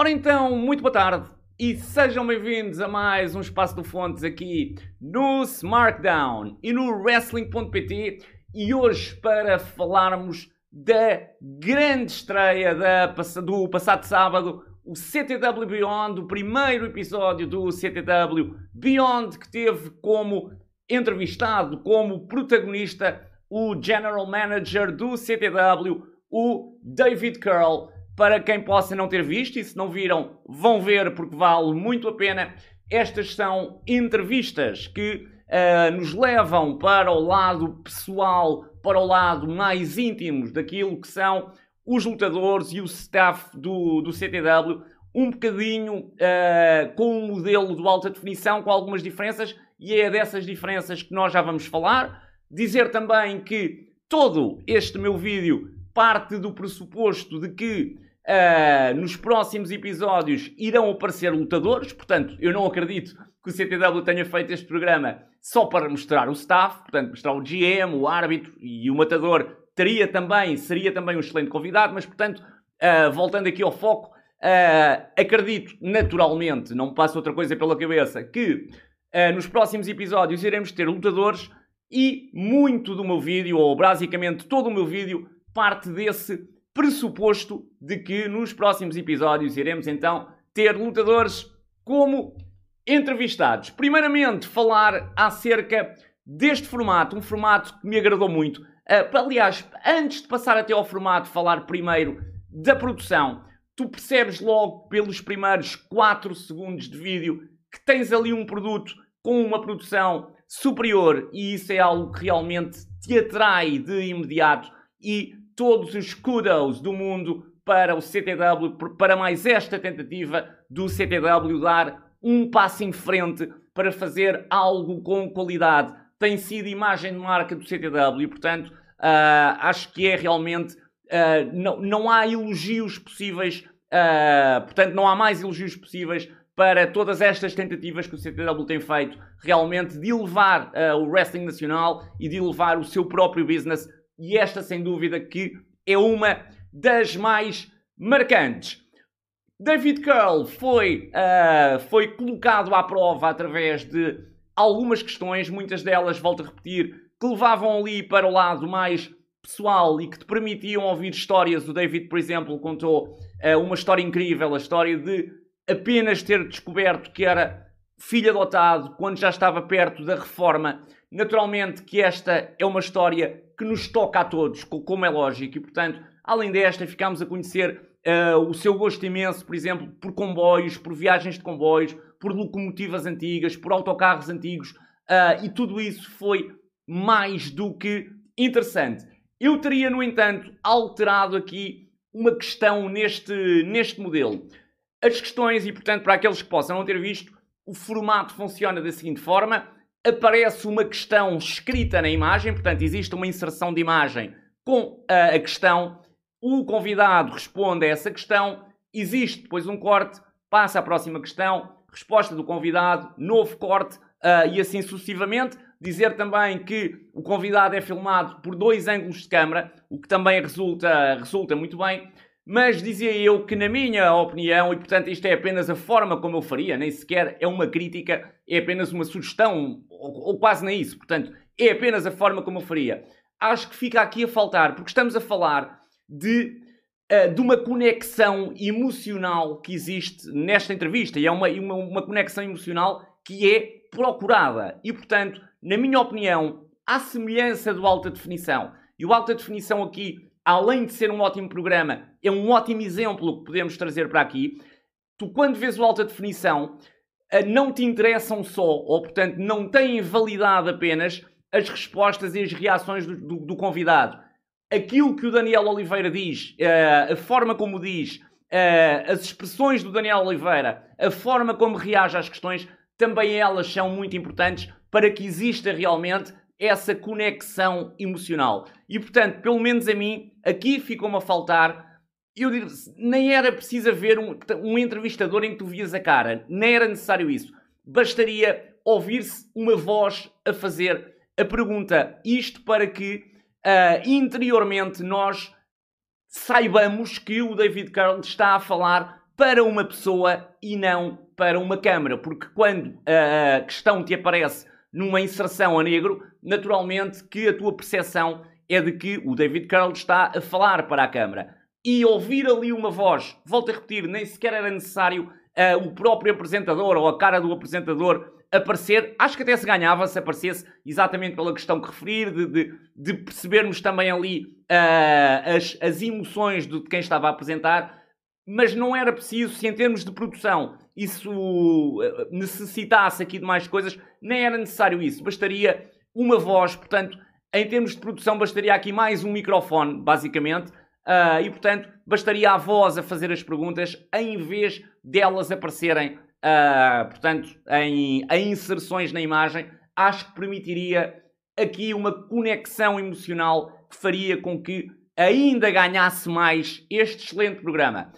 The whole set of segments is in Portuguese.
Ora então, muito boa tarde e sejam bem-vindos a mais um Espaço do Fontes aqui no SmackDown e no Wrestling.pt e hoje para falarmos da grande estreia do passado sábado, o CTW Beyond, o primeiro episódio do CTW Beyond que teve como entrevistado, como protagonista, o General Manager do CTW, o David Curl para quem possa não ter visto e se não viram, vão ver porque vale muito a pena. Estas são entrevistas que uh, nos levam para o lado pessoal, para o lado mais íntimo daquilo que são os lutadores e o staff do, do CTW, um bocadinho uh, com um modelo de alta definição, com algumas diferenças, e é dessas diferenças que nós já vamos falar. Dizer também que todo este meu vídeo parte do pressuposto de que Uh, nos próximos episódios irão aparecer lutadores, portanto, eu não acredito que o CTW tenha feito este programa só para mostrar o staff, portanto, mostrar o GM, o árbitro e o matador teria também, seria também um excelente convidado, mas, portanto, uh, voltando aqui ao foco, uh, acredito naturalmente, não me passa outra coisa pela cabeça, que nos próximos episódios iremos ter lutadores e muito do meu vídeo, ou basicamente todo o meu vídeo, parte desse pressuposto de que nos próximos episódios iremos então ter lutadores como entrevistados. Primeiramente, falar acerca deste formato, um formato que me agradou muito. Uh, aliás, antes de passar até ao formato, falar primeiro da produção. Tu percebes logo pelos primeiros 4 segundos de vídeo que tens ali um produto com uma produção superior e isso é algo que realmente te atrai de imediato e todos os kudos do mundo para o CTW, para mais esta tentativa do CTW dar um passo em frente para fazer algo com qualidade. Tem sido imagem de marca do CTW e, portanto, uh, acho que é realmente. Uh, não, não há elogios possíveis, uh, portanto, não há mais elogios possíveis para todas estas tentativas que o CTW tem feito, realmente de elevar o wrestling nacional e de elevar o seu próprio business e esta, sem dúvida, que é uma das mais marcantes. David Curl foi, uh, foi colocado à prova através de algumas questões, muitas delas, volto a repetir, que levavam ali para o lado mais pessoal e que te permitiam ouvir histórias. O David, por exemplo, contou uh, uma história incrível, a história de apenas ter descoberto que era filho adotado quando já estava perto da reforma. Naturalmente que esta é uma história que nos toca a todos, como é lógico, e portanto, além desta, ficámos a conhecer uh, o seu gosto imenso, por exemplo, por comboios, por viagens de comboios, por locomotivas antigas, por autocarros antigos, uh, e tudo isso foi mais do que interessante. Eu teria, no entanto, alterado aqui uma questão neste, neste modelo. As questões, e portanto, para aqueles que possam não ter visto, o formato funciona da seguinte forma aparece uma questão escrita na imagem, portanto, existe uma inserção de imagem com a, questão, o convidado responde a essa questão, existe depois um corte, passa à próxima questão, resposta do convidado, novo corte uh, e assim sucessivamente. Dizer também que o convidado é filmado por dois ângulos de câmara, o que também resulta, resulta muito bem. Mas dizia eu que, na minha opinião, e portanto isto é apenas a forma como eu faria, nem sequer é uma crítica, é apenas uma sugestão, ou, ou quase nem isso, portanto, é apenas a forma como eu faria. Acho que fica aqui a faltar, porque estamos a falar de, uh, de uma conexão emocional que existe nesta entrevista, e é uma, uma, uma conexão emocional que é procurada. E, portanto, na minha opinião, à semelhança do alta definição, e o alta definição aqui além de ser um ótimo programa, é um ótimo exemplo que podemos trazer para aqui. Tu, quando vês o alta definição, eh, não te interessam só, ou portanto, não têm validade apenas as respostas e as reações do, do, do convidado. Aquilo que o Daniel Oliveira diz, eh, a forma como diz, eh, as expressões do Daniel Oliveira, a forma como reage às questões, também elas são muito importantes para que exista realmente essa conexão emocional. E portanto, pelo menos a mim, aqui ficou-me a faltar. Eu digo, nem era preciso haver um, um entrevistador em que tu vias a cara, nem era necessário isso. Bastaria ouvir-se uma voz a fazer a pergunta. Isto para que uh, interiormente nós saibamos que o David Carl está a falar para uma pessoa e não para uma câmara, porque quando a questão te aparece numa inserção a negro, naturalmente que a tua percepção é de que o David Carroll está a falar para a câmara. E ouvir ali uma voz, volto a repetir, nem sequer era necessário uh, o próprio apresentador ou a cara do apresentador aparecer. Acho que até se ganhava se aparecesse exatamente pela questão que referir, de, de, de percebermos também ali uh, as, as emoções de quem estava a apresentar. Mas não era preciso, se em termos de produção isso uh, necessitasse aqui de mais coisas, nem era necessário isso. Bastaria uma voz, portanto, em termos de produção, bastaria aqui mais um microfone, basicamente. Uh, e, portanto, bastaria a voz a fazer as perguntas em vez delas aparecerem, uh, portanto, em, em inserções na imagem. Acho que permitiria aqui uma conexão emocional que faria com que ainda ganhasse mais este excelente programa.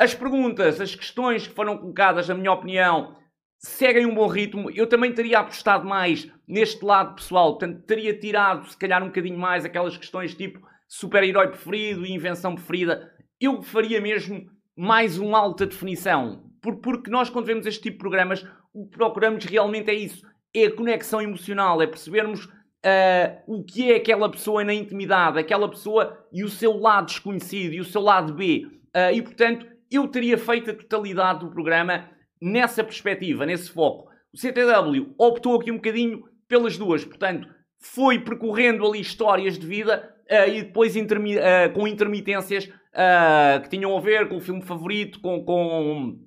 As perguntas, as questões que foram colocadas, na minha opinião, seguem um bom ritmo. Eu também teria apostado mais neste lado pessoal, portanto, teria tirado, se calhar, um bocadinho mais aquelas questões tipo super-herói preferido e invenção preferida. Eu faria mesmo mais uma alta definição, porque nós, quando vemos este tipo de programas, o que procuramos realmente é isso: é a conexão emocional, é percebermos. Uh, o que é aquela pessoa na intimidade, aquela pessoa e o seu lado desconhecido e o seu lado B. Uh, e portanto, eu teria feito a totalidade do programa nessa perspectiva, nesse foco. O CTW optou aqui um bocadinho pelas duas, portanto, foi percorrendo ali histórias de vida uh, e depois intermi uh, com intermitências uh, que tinham a ver com o filme favorito, com, com,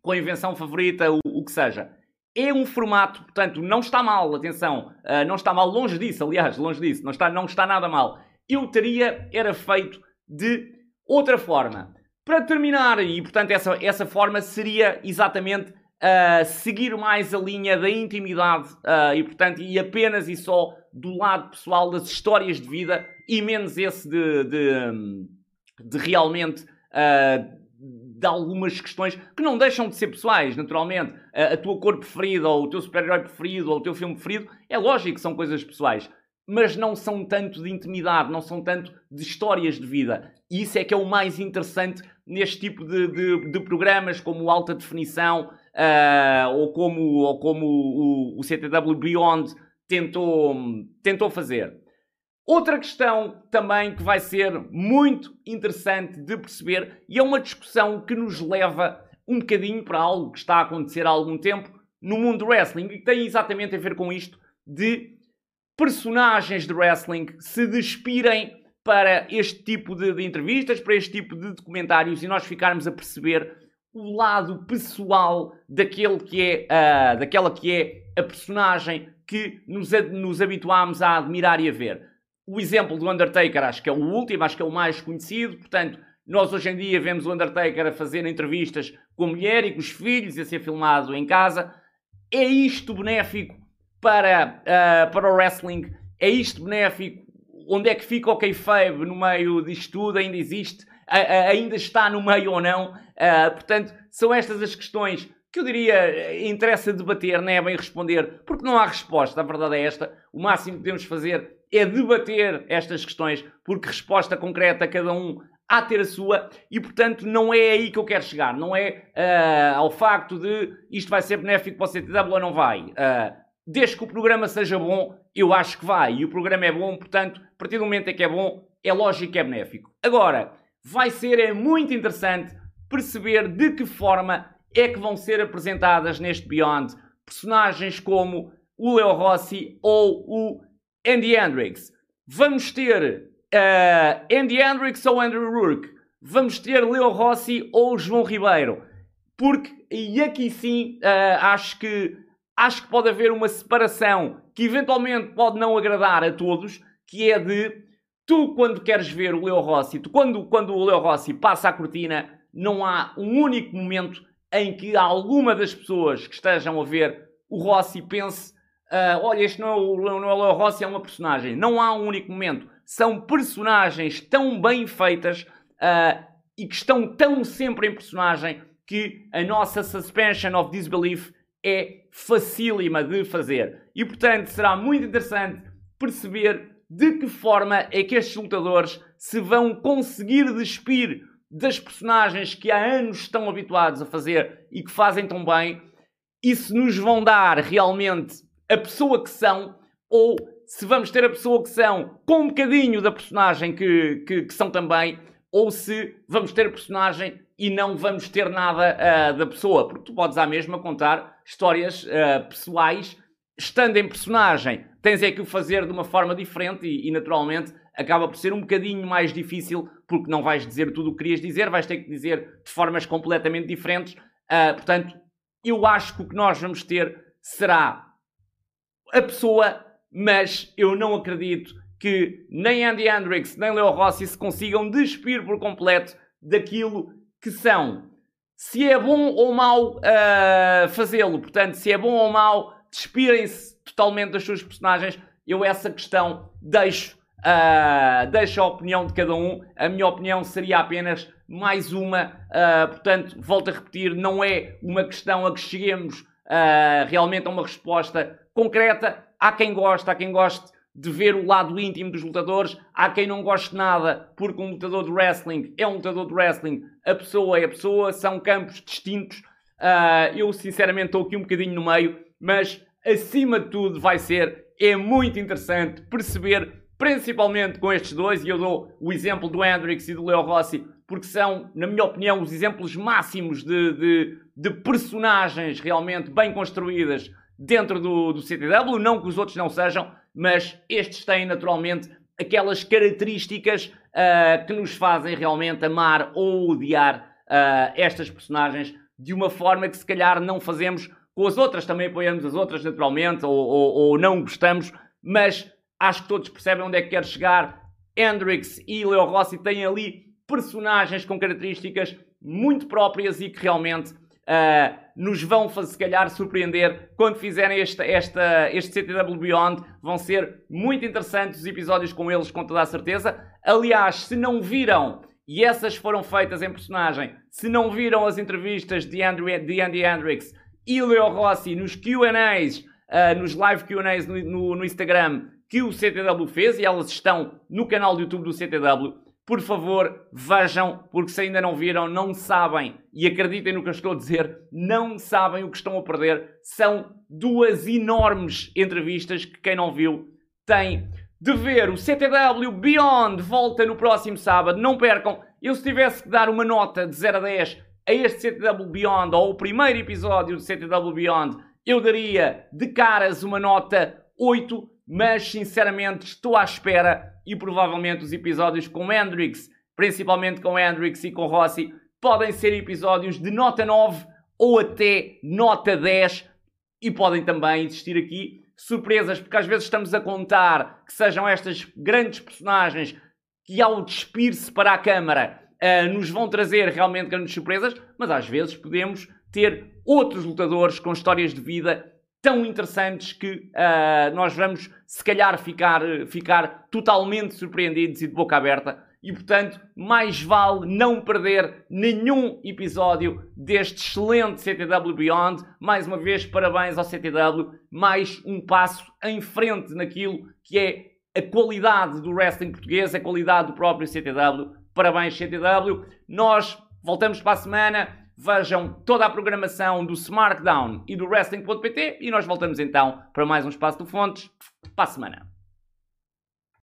com a invenção favorita, o, o, que seja. É um formato, portanto, não está mal, atenção, não está mal, longe disso, aliás, longe disso, não está, não está nada mal. Eu teria, era feito de outra forma. Para terminar, e portanto essa, essa forma seria exatamente uh, seguir mais a linha da intimidade uh, e portanto e apenas e só do lado pessoal das histórias de vida e menos esse de, de, de realmente uh, de algumas questões que não deixam de ser pessoais, naturalmente. A, a tua cor preferida, ou o teu super-herói preferido, ou o teu filme preferido, é lógico que são coisas pessoais mas não são tanto de intimidade, não são tanto de histórias de vida. E isso é que é o mais interessante neste tipo de, de, de programas, como Alta Definição uh, ou como, ou como o, o, CTW Beyond tentou, tentou fazer. Outra questão também que vai ser muito interessante de perceber, e é uma discussão que nos leva um bocadinho para algo que está a acontecer há algum tempo no mundo do wrestling, e que tem exatamente a ver com isto de personagens de wrestling se despirem para este tipo de, de, entrevistas, para este tipo de documentários e nós ficarmos a perceber o lado pessoal daquele que é, uh, daquela que é a personagem que nos, nos habituámos a admirar e a ver. O exemplo do Undertaker acho que é o último, acho que é o mais conhecido, portanto, nós hoje em dia vemos o Undertaker a fazer entrevistas com a mulher e com os filhos e a ser filmado em casa. É isto benéfico para, uh, para o wrestling. É isto benéfico? Onde é que fica o kayfabe no meio disto tudo? Ainda existe? Uh, ainda está no meio ou não? portanto, são estas as questões que eu diria interessa debater, não é bem responder, porque não há resposta. A verdade é esta. O máximo que podemos fazer é debater estas questões, porque resposta concreta cada um há ter a sua e, portanto, não é aí que eu quero chegar. Não é uh, ao facto de isto vai ser benéfico para o CTW ou não vai. Uh, desde que o programa seja bom, eu acho que vai. E o programa é bom, portanto, a partir do momento em que é bom, é lógico que é benéfico. Agora, vai ser é muito interessante perceber de que forma é que vão ser apresentadas neste Beyond personagens como o Leo Rossi ou o Andy Hendrix. Vamos ter uh, Andy Hendrix ou Andrew Rourke. Vamos ter Leo Rossi ou João Ribeiro. Porque, e aqui sim, uh, acho que acho que pode haver uma separação que eventualmente pode não agradar a todos, que é de tu quando queres ver o Leo Rossi, tu, quando, quando o Leo Rossi passa a cortina, não há um único momento em que alguma das pessoas que estejam a ver o Rossi pense uh, olha, este não é, o, não é o Leo Rossi, é uma personagem. Não há um único momento. São personagens tão bem feitas uh, e que estão tão sempre em personagem que a nossa suspension of disbelief é facílima de fazer. E portanto será muito interessante perceber de que forma é que estes lutadores se vão conseguir despir das personagens que há anos estão habituados a fazer e que fazem tão bem, e se nos vão dar realmente a pessoa que são, ou se vamos ter a pessoa que são com um bocadinho da personagem que, que, que são também, ou se vamos ter a personagem e não vamos ter nada uh, da pessoa. Porque tu podes à mesma contar histórias uh, pessoais estando em personagem. Tens é que o fazer de uma forma diferente e, e, naturalmente acaba por ser um bocadinho mais difícil porque não vais dizer tudo o que querias dizer, vais ter que dizer de formas completamente diferentes. Uh, portanto, eu acho que o que nós vamos ter será a pessoa, mas eu não acredito que nem Andy Hendrix nem Leo Rossi se consigam despir por completo daquilo que são. Se é bom ou mau uh, fazê-lo, portanto, se é bom ou mau, despirem-se totalmente das suas personagens. Eu essa questão deixo, uh, deixo a opinião de cada um. A minha opinião seria apenas mais uma. Uh, portanto, volto a repetir, não é uma questão a que cheguemos realmente a uma resposta concreta. Há quem goste, há quem goste de ver o lado íntimo dos lutadores. Há quem não goste nada, porque um lutador de wrestling é um lutador de wrestling, a pessoa é a pessoa, são campos distintos. Uh, eu sinceramente estou aqui um bocadinho no meio, mas acima de tudo vai ser, é muito interessante perceber, principalmente com estes dois, e eu dou o exemplo do Hendrix e do Leo Rossi, porque são, na minha opinião, os exemplos máximos de, de, de personagens realmente bem construídas dentro do, do CTW, não que os outros não sejam, mas estes têm naturalmente aquelas características uh, que nos fazem realmente amar ou odiar uh, estas personagens de uma forma que se calhar não fazemos com as outras, também apoiamos as outras naturalmente, ou, ou, ou não gostamos, mas acho que todos percebem onde é que quer chegar. Hendrix e Leo Rossi têm ali personagens com características muito próprias e que realmente uh, nos vão, se calhar, surpreender quando fizerem esta, esta, este CTW Beyond. Vão ser muito interessantes os episódios com eles, com toda a certeza. Aliás, se não viram, e essas foram feitas em personagem, se não viram as entrevistas de, Andrew, de Andy Hendrix e Leo Rossi nos QAs, uh, nos live QAs no, no, no Instagram, que o CTW fez, e elas estão no canal do YouTube do CTW por favor, vejam, porque se ainda não viram, não sabem, e acreditem no que eu estou a dizer, não sabem o que estão a perder. São duas enormes entrevistas que quem não viu tem de ver. O CTW Beyond volta no próximo sábado, não percam. Eu se tivesse que dar uma nota de 0 a 10 a este CTW Beyond, ou o primeiro episódio do CTW Beyond, eu daria de caras uma nota 8, mas sinceramente estou à espera e provavelmente os episódios com Hendrix, principalmente com Hendrix e com Rossi, podem ser episódios de nota 9 ou até nota 10 e podem também existir aqui surpresas, porque às vezes estamos a contar que sejam estas grandes personagens que ao despir-se para a câmara uh, nos vão trazer realmente grandes surpresas, mas às vezes podemos ter outros lutadores com histórias de vida tão interessantes que uh, nós vamos, se calhar, ficar, ficar totalmente surpreendidos e de boca aberta. E, portanto, mais vale não perder nenhum episódio deste excelente CTW Beyond. Mais uma vez, parabéns ao CTW. Mais um passo em frente naquilo que é a qualidade do wrestling português, a qualidade do próprio CTW. Parabéns, CTW. Nós voltamos para a semana. Vejam toda a programação do SmackDown e do Wrestling.pt e nós voltamos então para mais um Espaço de Fontes para a semana.